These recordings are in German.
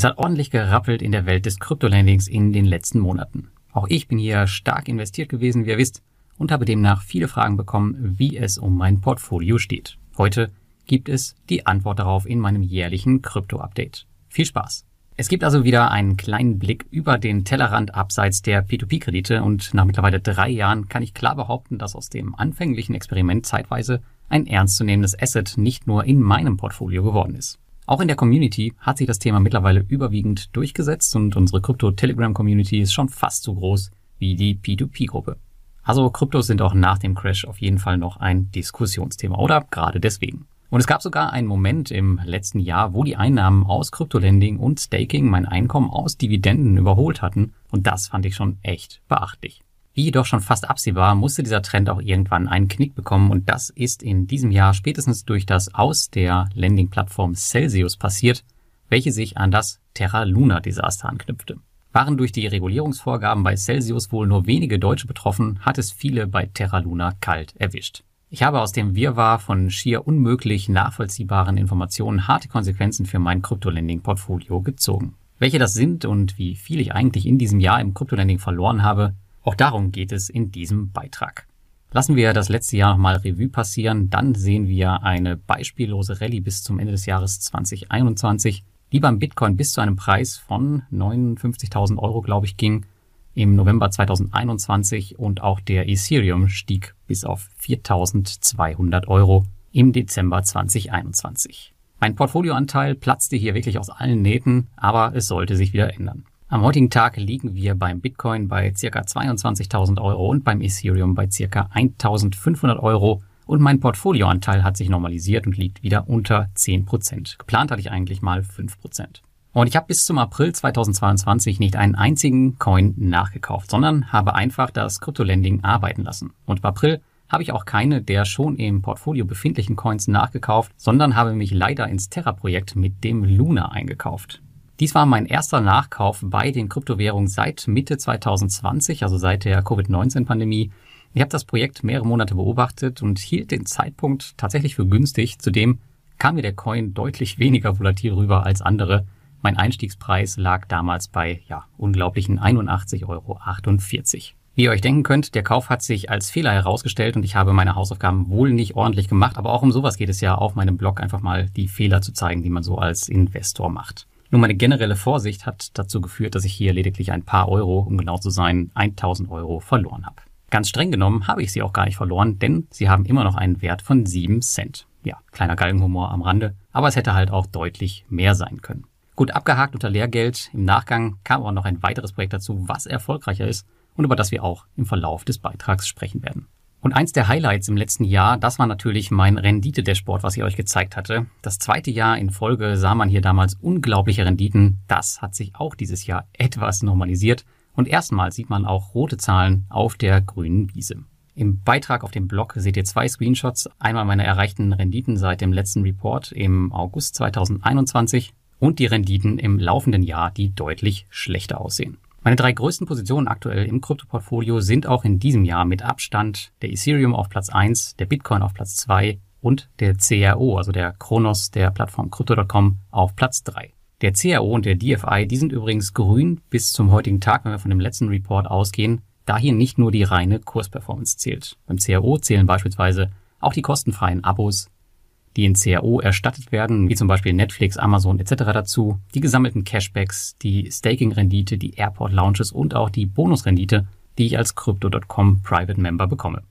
Es hat ordentlich gerappelt in der Welt des Kryptolandings in den letzten Monaten. Auch ich bin hier stark investiert gewesen, wie ihr wisst, und habe demnach viele Fragen bekommen, wie es um mein Portfolio steht. Heute gibt es die Antwort darauf in meinem jährlichen Krypto-Update. Viel Spaß! Es gibt also wieder einen kleinen Blick über den Tellerrand abseits der P2P-Kredite und nach mittlerweile drei Jahren kann ich klar behaupten, dass aus dem anfänglichen Experiment zeitweise ein ernstzunehmendes Asset nicht nur in meinem Portfolio geworden ist. Auch in der Community hat sich das Thema mittlerweile überwiegend durchgesetzt und unsere Krypto-Telegram-Community ist schon fast so groß wie die P2P-Gruppe. Also Kryptos sind auch nach dem Crash auf jeden Fall noch ein Diskussionsthema oder gerade deswegen. Und es gab sogar einen Moment im letzten Jahr, wo die Einnahmen aus Kryptolending und Staking mein Einkommen aus Dividenden überholt hatten und das fand ich schon echt beachtlich. Wie jedoch schon fast absehbar, musste dieser Trend auch irgendwann einen Knick bekommen und das ist in diesem Jahr spätestens durch das Aus der Lending-Plattform Celsius passiert, welche sich an das Terra Luna Desaster anknüpfte. Waren durch die Regulierungsvorgaben bei Celsius wohl nur wenige Deutsche betroffen, hat es viele bei Terra Luna kalt erwischt. Ich habe aus dem Wirrwarr von schier unmöglich nachvollziehbaren Informationen harte Konsequenzen für mein Kryptolending-Portfolio gezogen. Welche das sind und wie viel ich eigentlich in diesem Jahr im Kryptolending verloren habe, auch darum geht es in diesem Beitrag. Lassen wir das letzte Jahr nochmal Revue passieren, dann sehen wir eine beispiellose Rallye bis zum Ende des Jahres 2021, die beim Bitcoin bis zu einem Preis von 59.000 Euro, glaube ich, ging im November 2021 und auch der Ethereum stieg bis auf 4.200 Euro im Dezember 2021. Mein Portfolioanteil platzte hier wirklich aus allen Nähten, aber es sollte sich wieder ändern. Am heutigen Tag liegen wir beim Bitcoin bei ca. 22.000 Euro und beim Ethereum bei ca. 1.500 Euro und mein Portfolioanteil hat sich normalisiert und liegt wieder unter 10%. Geplant hatte ich eigentlich mal 5%. Und ich habe bis zum April 2022 nicht einen einzigen Coin nachgekauft, sondern habe einfach das Kryptolending arbeiten lassen. Und im April habe ich auch keine der schon im Portfolio befindlichen Coins nachgekauft, sondern habe mich leider ins Terra-Projekt mit dem Luna eingekauft. Dies war mein erster Nachkauf bei den Kryptowährungen seit Mitte 2020, also seit der Covid-19-Pandemie. Ich habe das Projekt mehrere Monate beobachtet und hielt den Zeitpunkt tatsächlich für günstig. Zudem kam mir der Coin deutlich weniger volatil rüber als andere mein Einstiegspreis lag damals bei, ja, unglaublichen 81,48 Euro. Wie ihr euch denken könnt, der Kauf hat sich als Fehler herausgestellt und ich habe meine Hausaufgaben wohl nicht ordentlich gemacht, aber auch um sowas geht es ja auf meinem Blog einfach mal die Fehler zu zeigen, die man so als Investor macht. Nur meine generelle Vorsicht hat dazu geführt, dass ich hier lediglich ein paar Euro, um genau zu sein, 1000 Euro verloren habe. Ganz streng genommen habe ich sie auch gar nicht verloren, denn sie haben immer noch einen Wert von 7 Cent. Ja, kleiner Galgenhumor am Rande, aber es hätte halt auch deutlich mehr sein können. Gut abgehakt unter Lehrgeld. Im Nachgang kam aber noch ein weiteres Projekt dazu, was erfolgreicher ist und über das wir auch im Verlauf des Beitrags sprechen werden. Und eins der Highlights im letzten Jahr, das war natürlich mein Rendite-Dashboard, was ich euch gezeigt hatte. Das zweite Jahr in Folge sah man hier damals unglaubliche Renditen. Das hat sich auch dieses Jahr etwas normalisiert. Und erstmals sieht man auch rote Zahlen auf der grünen Wiese. Im Beitrag auf dem Blog seht ihr zwei Screenshots. Einmal meine erreichten Renditen seit dem letzten Report im August 2021 und die Renditen im laufenden Jahr, die deutlich schlechter aussehen. Meine drei größten Positionen aktuell im Kryptoportfolio sind auch in diesem Jahr mit Abstand der Ethereum auf Platz 1, der Bitcoin auf Platz 2 und der CRO, also der Kronos der Plattform Crypto.com auf Platz 3. Der CRO und der DFI, die sind übrigens grün bis zum heutigen Tag, wenn wir von dem letzten Report ausgehen, da hier nicht nur die reine Kursperformance zählt. Beim CRO zählen beispielsweise auch die kostenfreien Abos, die in CRO erstattet werden, wie zum Beispiel Netflix, Amazon etc. dazu, die gesammelten Cashbacks, die Staking-Rendite, die Airport-Lounges und auch die Bonusrendite, die ich als Crypto.com Private Member bekomme.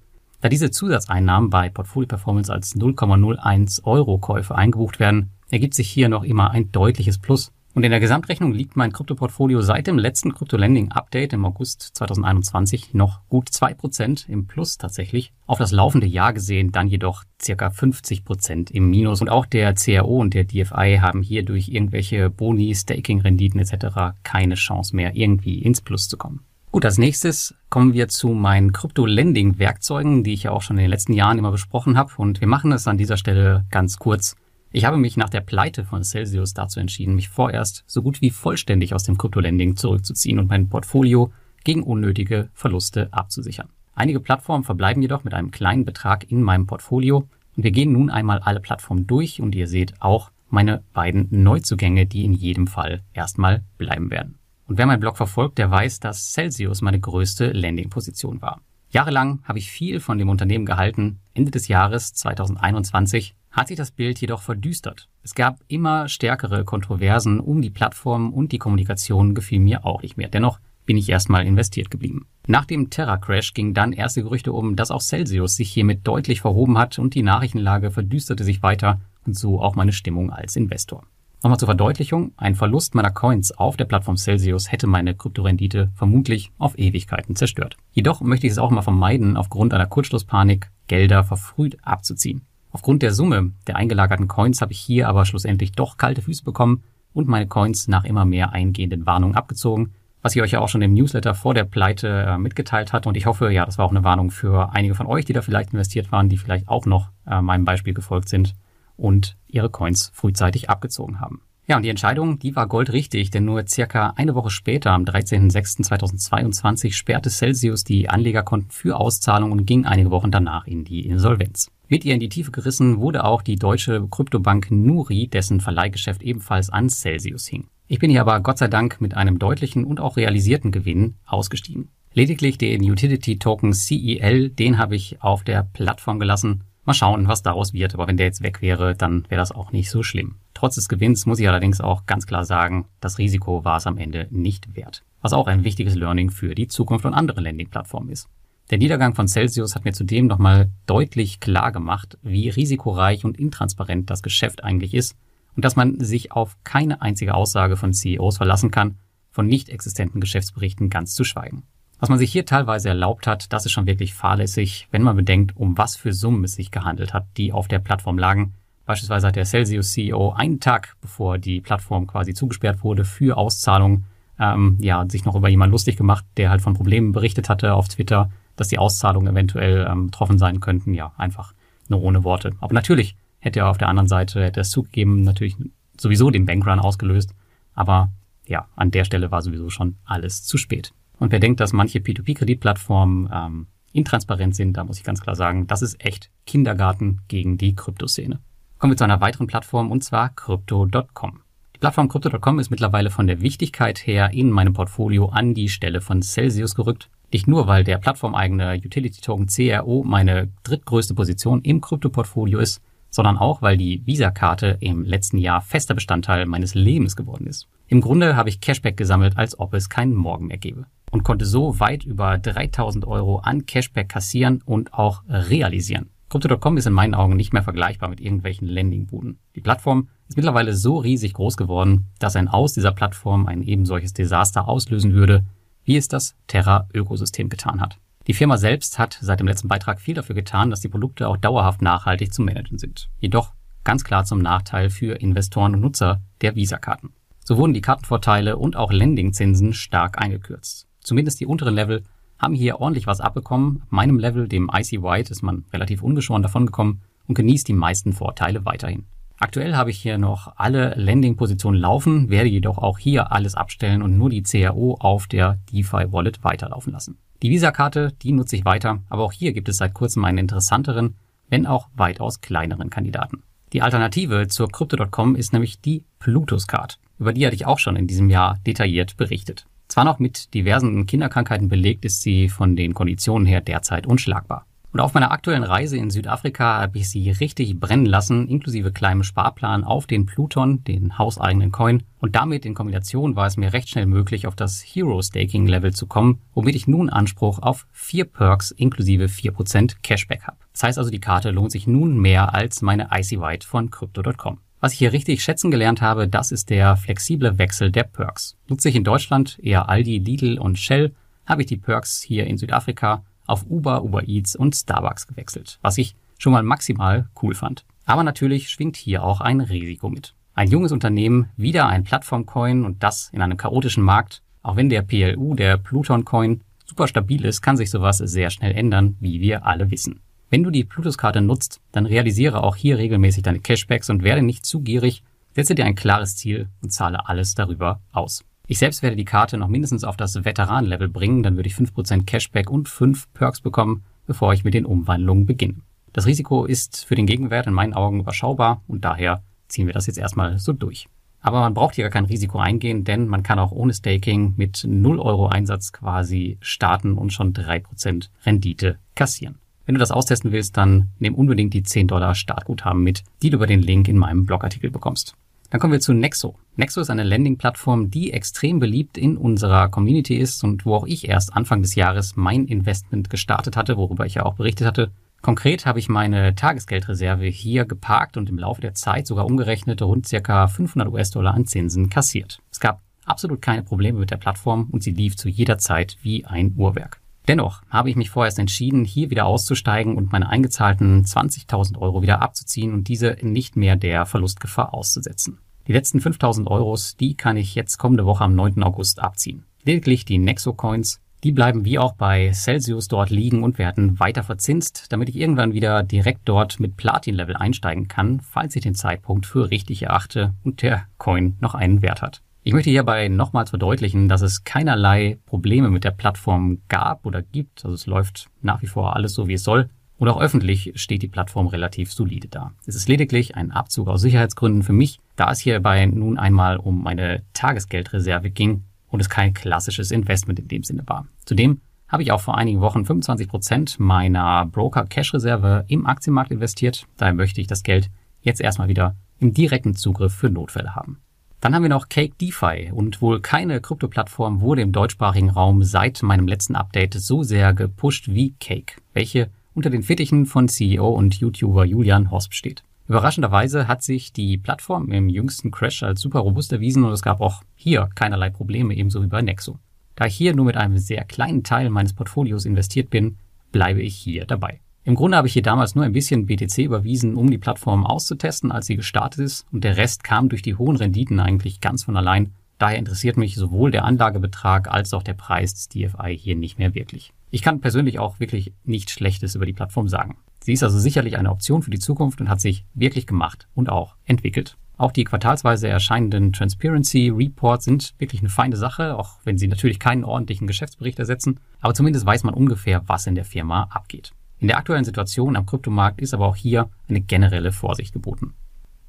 Da diese Zusatzeinnahmen bei Portfolio Performance als 0,01 Euro Käufe eingebucht werden, ergibt sich hier noch immer ein deutliches Plus und in der Gesamtrechnung liegt mein Kryptoportfolio seit dem letzten Crypto-Lending-Update im August 2021 noch gut zwei Prozent im Plus tatsächlich. Auf das laufende Jahr gesehen dann jedoch circa 50 Prozent im Minus. Und auch der CRO und der DFI haben hier durch irgendwelche Boni, Staking-Renditen etc. keine Chance mehr, irgendwie ins Plus zu kommen. Gut, als nächstes kommen wir zu meinen Krypto-Lending-Werkzeugen, die ich ja auch schon in den letzten Jahren immer besprochen habe. Und wir machen es an dieser Stelle ganz kurz. Ich habe mich nach der Pleite von Celsius dazu entschieden, mich vorerst so gut wie vollständig aus dem Kryptolending zurückzuziehen und mein Portfolio gegen unnötige Verluste abzusichern. Einige Plattformen verbleiben jedoch mit einem kleinen Betrag in meinem Portfolio und wir gehen nun einmal alle Plattformen durch und ihr seht auch meine beiden Neuzugänge, die in jedem Fall erstmal bleiben werden. Und wer meinen Blog verfolgt, der weiß, dass Celsius meine größte Landing-Position war. Jahrelang habe ich viel von dem Unternehmen gehalten. Ende des Jahres 2021 hat sich das Bild jedoch verdüstert. Es gab immer stärkere Kontroversen um die Plattform und die Kommunikation gefiel mir auch nicht mehr. Dennoch bin ich erstmal investiert geblieben. Nach dem Terra-Crash gingen dann erste Gerüchte um, dass auch Celsius sich hiermit deutlich verhoben hat und die Nachrichtenlage verdüsterte sich weiter und so auch meine Stimmung als Investor. Nochmal zur Verdeutlichung, ein Verlust meiner Coins auf der Plattform Celsius hätte meine Kryptorendite vermutlich auf Ewigkeiten zerstört. Jedoch möchte ich es auch mal vermeiden, aufgrund einer Kurzschlusspanik Gelder verfrüht abzuziehen. Aufgrund der Summe der eingelagerten Coins habe ich hier aber schlussendlich doch kalte Füße bekommen und meine Coins nach immer mehr eingehenden Warnungen abgezogen, was ich euch ja auch schon im Newsletter vor der Pleite äh, mitgeteilt hatte. Und ich hoffe, ja, das war auch eine Warnung für einige von euch, die da vielleicht investiert waren, die vielleicht auch noch äh, meinem Beispiel gefolgt sind und ihre Coins frühzeitig abgezogen haben. Ja, und die Entscheidung, die war goldrichtig, denn nur circa eine Woche später, am 13.06.2022, sperrte Celsius die Anlegerkonten für Auszahlung und ging einige Wochen danach in die Insolvenz. Mit ihr in die Tiefe gerissen wurde auch die deutsche Kryptobank Nuri, dessen Verleihgeschäft ebenfalls an Celsius hing. Ich bin hier aber Gott sei Dank mit einem deutlichen und auch realisierten Gewinn ausgestiegen. Lediglich den Utility Token CEL, den habe ich auf der Plattform gelassen Mal schauen, was daraus wird. Aber wenn der jetzt weg wäre, dann wäre das auch nicht so schlimm. Trotz des Gewinns muss ich allerdings auch ganz klar sagen, das Risiko war es am Ende nicht wert. Was auch ein wichtiges Learning für die Zukunft von anderen Landing-Plattformen ist. Der Niedergang von Celsius hat mir zudem nochmal deutlich klar gemacht, wie risikoreich und intransparent das Geschäft eigentlich ist und dass man sich auf keine einzige Aussage von CEOs verlassen kann, von nicht existenten Geschäftsberichten ganz zu schweigen. Was man sich hier teilweise erlaubt hat, das ist schon wirklich fahrlässig, wenn man bedenkt, um was für Summen es sich gehandelt hat, die auf der Plattform lagen. Beispielsweise hat der Celsius CEO einen Tag, bevor die Plattform quasi zugesperrt wurde für Auszahlung, ähm, ja, sich noch über jemanden lustig gemacht, der halt von Problemen berichtet hatte auf Twitter, dass die Auszahlungen eventuell ähm, betroffen sein könnten. Ja, einfach nur ohne Worte. Aber natürlich hätte er auf der anderen Seite, hätte er es zugegeben, natürlich sowieso den Bankrun ausgelöst. Aber ja, an der Stelle war sowieso schon alles zu spät. Und wer denkt, dass manche P2P-Kreditplattformen ähm, intransparent sind, da muss ich ganz klar sagen, das ist echt Kindergarten gegen die Kryptoszene. Kommen wir zu einer weiteren Plattform und zwar Crypto.com. Die Plattform Crypto.com ist mittlerweile von der Wichtigkeit her in meinem Portfolio an die Stelle von Celsius gerückt. Nicht nur, weil der plattformeigene Utility Token CRO meine drittgrößte Position im Krypto-Portfolio ist, sondern auch, weil die Visa-Karte im letzten Jahr fester Bestandteil meines Lebens geworden ist. Im Grunde habe ich Cashback gesammelt, als ob es keinen Morgen mehr gäbe und konnte so weit über 3000 Euro an Cashback kassieren und auch realisieren. Crypto.com ist in meinen Augen nicht mehr vergleichbar mit irgendwelchen Landingbuden. Die Plattform ist mittlerweile so riesig groß geworden, dass ein Aus dieser Plattform ein eben solches Desaster auslösen würde, wie es das Terra-Ökosystem getan hat. Die Firma selbst hat seit dem letzten Beitrag viel dafür getan, dass die Produkte auch dauerhaft nachhaltig zu managen sind. Jedoch ganz klar zum Nachteil für Investoren und Nutzer der Visa-Karten. So wurden die Kartenvorteile und auch Lendingzinsen stark eingekürzt zumindest die unteren Level, haben hier ordentlich was abbekommen. Ab meinem Level, dem Icy White, ist man relativ ungeschoren davongekommen und genießt die meisten Vorteile weiterhin. Aktuell habe ich hier noch alle Landing-Positionen laufen, werde jedoch auch hier alles abstellen und nur die CRO auf der DeFi Wallet weiterlaufen lassen. Die Visa-Karte, die nutze ich weiter, aber auch hier gibt es seit kurzem einen interessanteren, wenn auch weitaus kleineren Kandidaten. Die Alternative zur Crypto.com ist nämlich die Plutus Card. Über die hatte ich auch schon in diesem Jahr detailliert berichtet. Zwar noch mit diversen Kinderkrankheiten belegt, ist sie von den Konditionen her derzeit unschlagbar. Und auf meiner aktuellen Reise in Südafrika habe ich sie richtig brennen lassen, inklusive kleinem Sparplan auf den Pluton, den hauseigenen Coin. Und damit in Kombination war es mir recht schnell möglich, auf das Hero Staking Level zu kommen, womit ich nun Anspruch auf vier Perks inklusive vier Prozent Cashback habe. Das heißt also, die Karte lohnt sich nun mehr als meine Icy White von Crypto.com. Was ich hier richtig schätzen gelernt habe, das ist der flexible Wechsel der Perks. Nutze ich in Deutschland eher Aldi, Lidl und Shell, habe ich die Perks hier in Südafrika auf Uber, Uber Eats und Starbucks gewechselt, was ich schon mal maximal cool fand. Aber natürlich schwingt hier auch ein Risiko mit. Ein junges Unternehmen, wieder ein Plattformcoin und das in einem chaotischen Markt. Auch wenn der PLU, der Pluton Coin, super stabil ist, kann sich sowas sehr schnell ändern, wie wir alle wissen. Wenn du die Plutus-Karte nutzt, dann realisiere auch hier regelmäßig deine Cashbacks und werde nicht zu gierig, setze dir ein klares Ziel und zahle alles darüber aus. Ich selbst werde die Karte noch mindestens auf das Veteran-Level bringen, dann würde ich 5% Cashback und 5 Perks bekommen, bevor ich mit den Umwandlungen beginne. Das Risiko ist für den Gegenwert in meinen Augen überschaubar und daher ziehen wir das jetzt erstmal so durch. Aber man braucht hier gar kein Risiko eingehen, denn man kann auch ohne Staking mit 0 Euro Einsatz quasi starten und schon 3% Rendite kassieren. Wenn du das austesten willst, dann nimm unbedingt die 10 Dollar Startguthaben mit, die du über den Link in meinem Blogartikel bekommst. Dann kommen wir zu Nexo. Nexo ist eine Landing-Plattform, die extrem beliebt in unserer Community ist und wo auch ich erst Anfang des Jahres mein Investment gestartet hatte, worüber ich ja auch berichtet hatte. Konkret habe ich meine Tagesgeldreserve hier geparkt und im Laufe der Zeit sogar umgerechnet rund circa 500 US-Dollar an Zinsen kassiert. Es gab absolut keine Probleme mit der Plattform und sie lief zu jeder Zeit wie ein Uhrwerk. Dennoch habe ich mich vorerst entschieden, hier wieder auszusteigen und meine eingezahlten 20.000 Euro wieder abzuziehen und diese nicht mehr der Verlustgefahr auszusetzen. Die letzten 5.000 Euros, die kann ich jetzt kommende Woche am 9. August abziehen. Lediglich die Nexo Coins die bleiben wie auch bei Celsius dort liegen und werden weiter verzinst, damit ich irgendwann wieder direkt dort mit Platin-Level einsteigen kann, falls ich den Zeitpunkt für richtig erachte und der Coin noch einen Wert hat. Ich möchte hierbei nochmals verdeutlichen, dass es keinerlei Probleme mit der Plattform gab oder gibt. Also es läuft nach wie vor alles so, wie es soll. Und auch öffentlich steht die Plattform relativ solide da. Es ist lediglich ein Abzug aus Sicherheitsgründen für mich, da es hierbei nun einmal um meine Tagesgeldreserve ging und es kein klassisches Investment in dem Sinne war. Zudem habe ich auch vor einigen Wochen 25 Prozent meiner Broker Cash Reserve im Aktienmarkt investiert. Daher möchte ich das Geld jetzt erstmal wieder im direkten Zugriff für Notfälle haben. Dann haben wir noch Cake DeFi und wohl keine Krypto-Plattform wurde im deutschsprachigen Raum seit meinem letzten Update so sehr gepusht wie Cake, welche unter den Fittichen von CEO und YouTuber Julian Hosp steht. Überraschenderweise hat sich die Plattform im jüngsten Crash als super robust erwiesen und es gab auch hier keinerlei Probleme, ebenso wie bei Nexo. Da ich hier nur mit einem sehr kleinen Teil meines Portfolios investiert bin, bleibe ich hier dabei. Im Grunde habe ich hier damals nur ein bisschen BTC überwiesen, um die Plattform auszutesten, als sie gestartet ist, und der Rest kam durch die hohen Renditen eigentlich ganz von allein. Daher interessiert mich sowohl der Anlagebetrag als auch der Preis des DFI hier nicht mehr wirklich. Ich kann persönlich auch wirklich nichts Schlechtes über die Plattform sagen. Sie ist also sicherlich eine Option für die Zukunft und hat sich wirklich gemacht und auch entwickelt. Auch die quartalsweise erscheinenden Transparency Reports sind wirklich eine feine Sache, auch wenn sie natürlich keinen ordentlichen Geschäftsbericht ersetzen. Aber zumindest weiß man ungefähr, was in der Firma abgeht. In der aktuellen Situation am Kryptomarkt ist aber auch hier eine generelle Vorsicht geboten.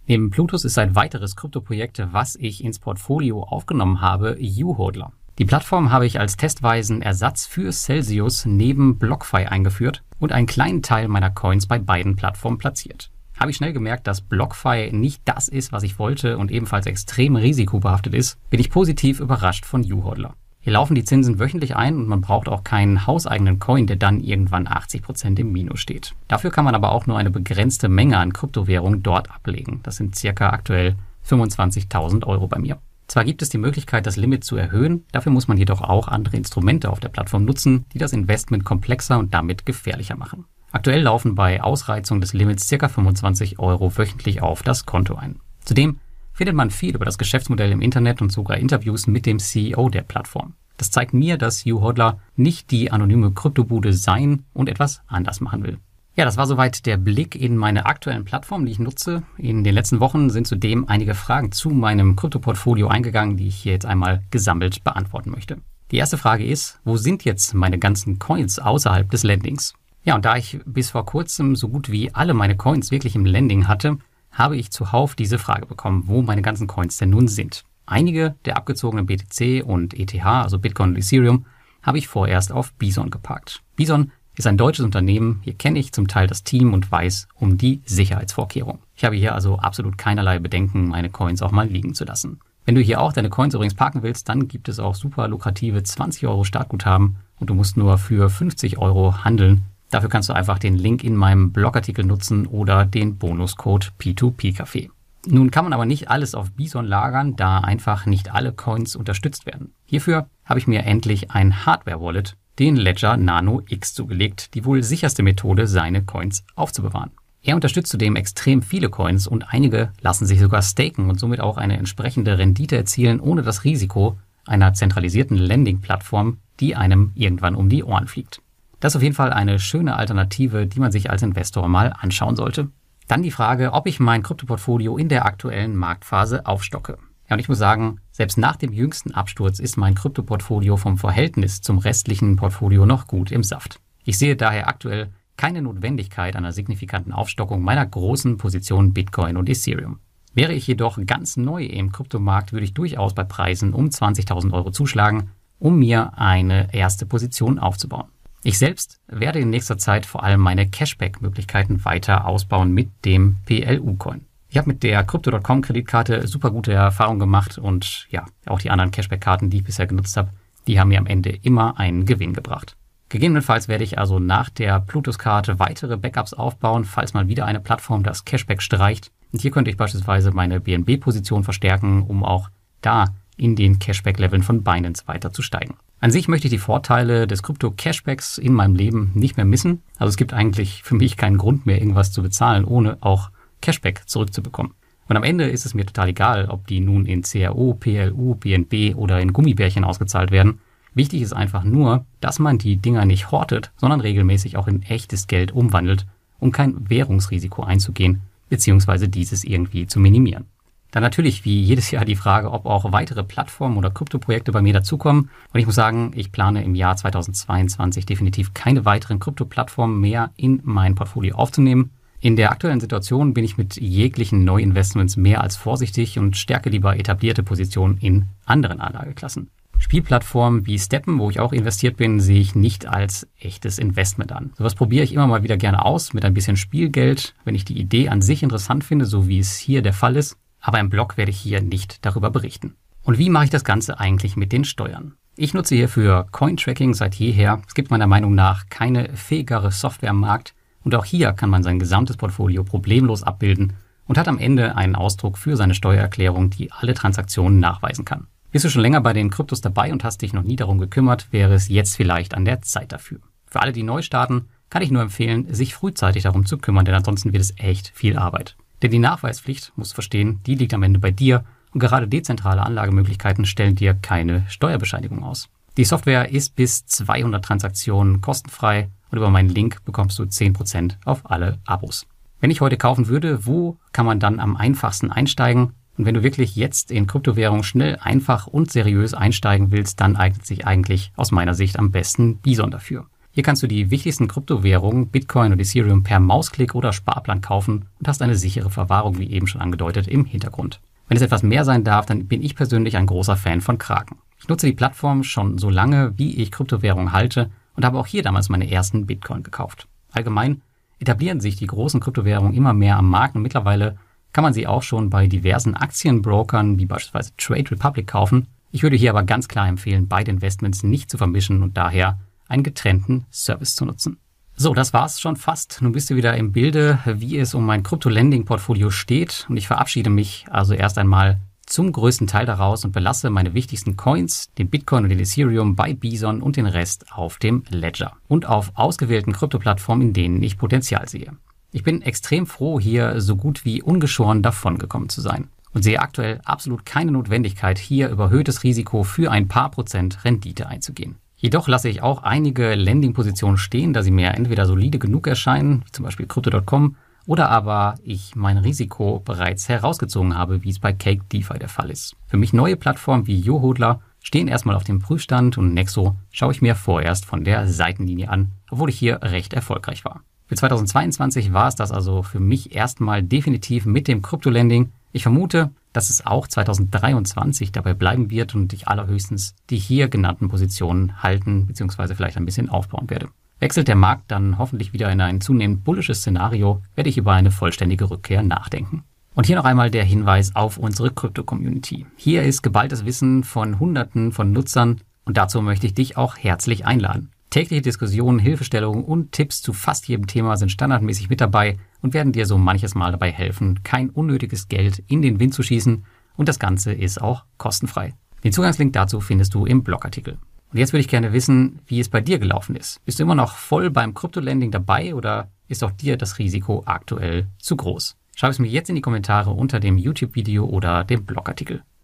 Neben Plutus ist ein weiteres Kryptoprojekt, was ich ins Portfolio aufgenommen habe, U-Hodler. Die Plattform habe ich als testweisen Ersatz für Celsius neben BlockFi eingeführt und einen kleinen Teil meiner Coins bei beiden Plattformen platziert. Habe ich schnell gemerkt, dass BlockFi nicht das ist, was ich wollte und ebenfalls extrem risikobehaftet ist, bin ich positiv überrascht von YouHodler. Hier laufen die Zinsen wöchentlich ein und man braucht auch keinen hauseigenen Coin, der dann irgendwann 80% im Minus steht. Dafür kann man aber auch nur eine begrenzte Menge an Kryptowährung dort ablegen. Das sind circa aktuell 25.000 Euro bei mir. Zwar gibt es die Möglichkeit, das Limit zu erhöhen, dafür muss man jedoch auch andere Instrumente auf der Plattform nutzen, die das Investment komplexer und damit gefährlicher machen. Aktuell laufen bei Ausreizung des Limits ca. 25 Euro wöchentlich auf das Konto ein. Zudem findet man viel über das Geschäftsmodell im Internet und sogar Interviews mit dem CEO der Plattform. Das zeigt mir, dass U-Hodler nicht die anonyme Kryptobude sein und etwas anders machen will. Ja, das war soweit der Blick in meine aktuellen Plattformen, die ich nutze. In den letzten Wochen sind zudem einige Fragen zu meinem Kryptoportfolio eingegangen, die ich hier jetzt einmal gesammelt beantworten möchte. Die erste Frage ist, wo sind jetzt meine ganzen Coins außerhalb des Landings? Ja, und da ich bis vor kurzem so gut wie alle meine Coins wirklich im Landing hatte, habe ich zuhauf diese Frage bekommen, wo meine ganzen Coins denn nun sind. Einige der abgezogenen BTC und ETH, also Bitcoin und Ethereum, habe ich vorerst auf Bison geparkt. Bison ist ein deutsches Unternehmen. Hier kenne ich zum Teil das Team und weiß um die Sicherheitsvorkehrung. Ich habe hier also absolut keinerlei Bedenken, meine Coins auch mal liegen zu lassen. Wenn du hier auch deine Coins übrigens parken willst, dann gibt es auch super lukrative 20 Euro Startguthaben und du musst nur für 50 Euro handeln. Dafür kannst du einfach den Link in meinem Blogartikel nutzen oder den Bonuscode P2P Café. Nun kann man aber nicht alles auf Bison lagern, da einfach nicht alle Coins unterstützt werden. Hierfür habe ich mir endlich ein Hardware-Wallet den Ledger Nano X zugelegt, die wohl sicherste Methode, seine Coins aufzubewahren. Er unterstützt zudem extrem viele Coins und einige lassen sich sogar staken und somit auch eine entsprechende Rendite erzielen, ohne das Risiko einer zentralisierten Landing-Plattform, die einem irgendwann um die Ohren fliegt. Das ist auf jeden Fall eine schöne Alternative, die man sich als Investor mal anschauen sollte. Dann die Frage, ob ich mein Kryptoportfolio in der aktuellen Marktphase aufstocke. Ja, und ich muss sagen, selbst nach dem jüngsten Absturz ist mein Kryptoportfolio vom Verhältnis zum restlichen Portfolio noch gut im Saft. Ich sehe daher aktuell keine Notwendigkeit einer signifikanten Aufstockung meiner großen Positionen Bitcoin und Ethereum. Wäre ich jedoch ganz neu im Kryptomarkt, würde ich durchaus bei Preisen um 20.000 Euro zuschlagen, um mir eine erste Position aufzubauen. Ich selbst werde in nächster Zeit vor allem meine Cashback-Möglichkeiten weiter ausbauen mit dem PLU-Coin. Ich habe mit der Crypto.com Kreditkarte super gute Erfahrungen gemacht und ja, auch die anderen Cashback-Karten, die ich bisher genutzt habe, die haben mir am Ende immer einen Gewinn gebracht. Gegebenenfalls werde ich also nach der Plutus-Karte weitere Backups aufbauen, falls mal wieder eine Plattform das Cashback streicht. Und hier könnte ich beispielsweise meine BNB-Position verstärken, um auch da in den Cashback-Leveln von Binance weiter zu steigen. An sich möchte ich die Vorteile des Krypto-Cashbacks in meinem Leben nicht mehr missen. Also es gibt eigentlich für mich keinen Grund mehr, irgendwas zu bezahlen, ohne auch Cashback zurückzubekommen. Und am Ende ist es mir total egal, ob die nun in CRO, PLU, BNB oder in Gummibärchen ausgezahlt werden. Wichtig ist einfach nur, dass man die Dinger nicht hortet, sondern regelmäßig auch in echtes Geld umwandelt, um kein Währungsrisiko einzugehen, beziehungsweise dieses irgendwie zu minimieren. Dann natürlich wie jedes Jahr die Frage, ob auch weitere Plattformen oder Kryptoprojekte bei mir dazukommen. Und ich muss sagen, ich plane im Jahr 2022 definitiv keine weiteren Krypto-Plattformen mehr in mein Portfolio aufzunehmen. In der aktuellen Situation bin ich mit jeglichen Neuinvestments mehr als vorsichtig und stärke lieber etablierte Positionen in anderen Anlageklassen. Spielplattformen wie Steppen, wo ich auch investiert bin, sehe ich nicht als echtes Investment an. Sowas probiere ich immer mal wieder gerne aus mit ein bisschen Spielgeld, wenn ich die Idee an sich interessant finde, so wie es hier der Fall ist. Aber im Blog werde ich hier nicht darüber berichten. Und wie mache ich das Ganze eigentlich mit den Steuern? Ich nutze hierfür Cointracking seit jeher. Es gibt meiner Meinung nach keine fähigere Software am Markt. Und auch hier kann man sein gesamtes Portfolio problemlos abbilden und hat am Ende einen Ausdruck für seine Steuererklärung, die alle Transaktionen nachweisen kann. Bist du schon länger bei den Kryptos dabei und hast dich noch nie darum gekümmert, wäre es jetzt vielleicht an der Zeit dafür. Für alle, die neu starten, kann ich nur empfehlen, sich frühzeitig darum zu kümmern, denn ansonsten wird es echt viel Arbeit. Denn die Nachweispflicht, musst verstehen, die liegt am Ende bei dir und gerade dezentrale Anlagemöglichkeiten stellen dir keine Steuerbescheinigung aus. Die Software ist bis 200 Transaktionen kostenfrei und über meinen Link bekommst du 10% auf alle Abos. Wenn ich heute kaufen würde, wo kann man dann am einfachsten einsteigen? Und wenn du wirklich jetzt in Kryptowährung schnell, einfach und seriös einsteigen willst, dann eignet sich eigentlich aus meiner Sicht am besten Bison dafür. Hier kannst du die wichtigsten Kryptowährungen, Bitcoin und Ethereum per Mausklick oder Sparplan kaufen und hast eine sichere Verwahrung, wie eben schon angedeutet, im Hintergrund. Wenn es etwas mehr sein darf, dann bin ich persönlich ein großer Fan von Kraken. Ich nutze die Plattform schon so lange, wie ich Kryptowährungen halte und habe auch hier damals meine ersten Bitcoin gekauft. Allgemein etablieren sich die großen Kryptowährungen immer mehr am Markt und mittlerweile kann man sie auch schon bei diversen Aktienbrokern wie beispielsweise Trade Republic kaufen. Ich würde hier aber ganz klar empfehlen, beide Investments nicht zu vermischen und daher einen getrennten Service zu nutzen. So, das war's schon fast. Nun bist du wieder im Bilde, wie es um mein Krypto-Lending-Portfolio steht und ich verabschiede mich also erst einmal zum größten Teil daraus und belasse meine wichtigsten Coins, den Bitcoin und den Ethereum bei Bison und den Rest auf dem Ledger und auf ausgewählten Kryptoplattformen, in denen ich Potenzial sehe. Ich bin extrem froh, hier so gut wie ungeschoren davongekommen zu sein und sehe aktuell absolut keine Notwendigkeit, hier überhöhtes Risiko für ein paar Prozent Rendite einzugehen. Jedoch lasse ich auch einige Landing-Positionen stehen, da sie mir entweder solide genug erscheinen, wie zum Beispiel Crypto.com, oder aber ich mein Risiko bereits herausgezogen habe, wie es bei Cake DeFi der Fall ist. Für mich neue Plattformen wie YoHodler stehen erstmal auf dem Prüfstand und Nexo schaue ich mir vorerst von der Seitenlinie an, obwohl ich hier recht erfolgreich war. Für 2022 war es das also für mich erstmal definitiv mit dem Krypto-Landing. Ich vermute, dass es auch 2023 dabei bleiben wird und ich allerhöchstens die hier genannten Positionen halten bzw. vielleicht ein bisschen aufbauen werde. Wechselt der Markt dann hoffentlich wieder in ein zunehmend bullisches Szenario, werde ich über eine vollständige Rückkehr nachdenken. Und hier noch einmal der Hinweis auf unsere Krypto-Community. Hier ist geballtes Wissen von Hunderten von Nutzern und dazu möchte ich dich auch herzlich einladen. Tägliche Diskussionen, Hilfestellungen und Tipps zu fast jedem Thema sind standardmäßig mit dabei und werden dir so manches Mal dabei helfen, kein unnötiges Geld in den Wind zu schießen und das Ganze ist auch kostenfrei. Den Zugangslink dazu findest du im Blogartikel. Und jetzt würde ich gerne wissen, wie es bei dir gelaufen ist. Bist du immer noch voll beim Krypto-Landing dabei oder ist auch dir das Risiko aktuell zu groß? Schreib es mir jetzt in die Kommentare unter dem YouTube-Video oder dem Blogartikel.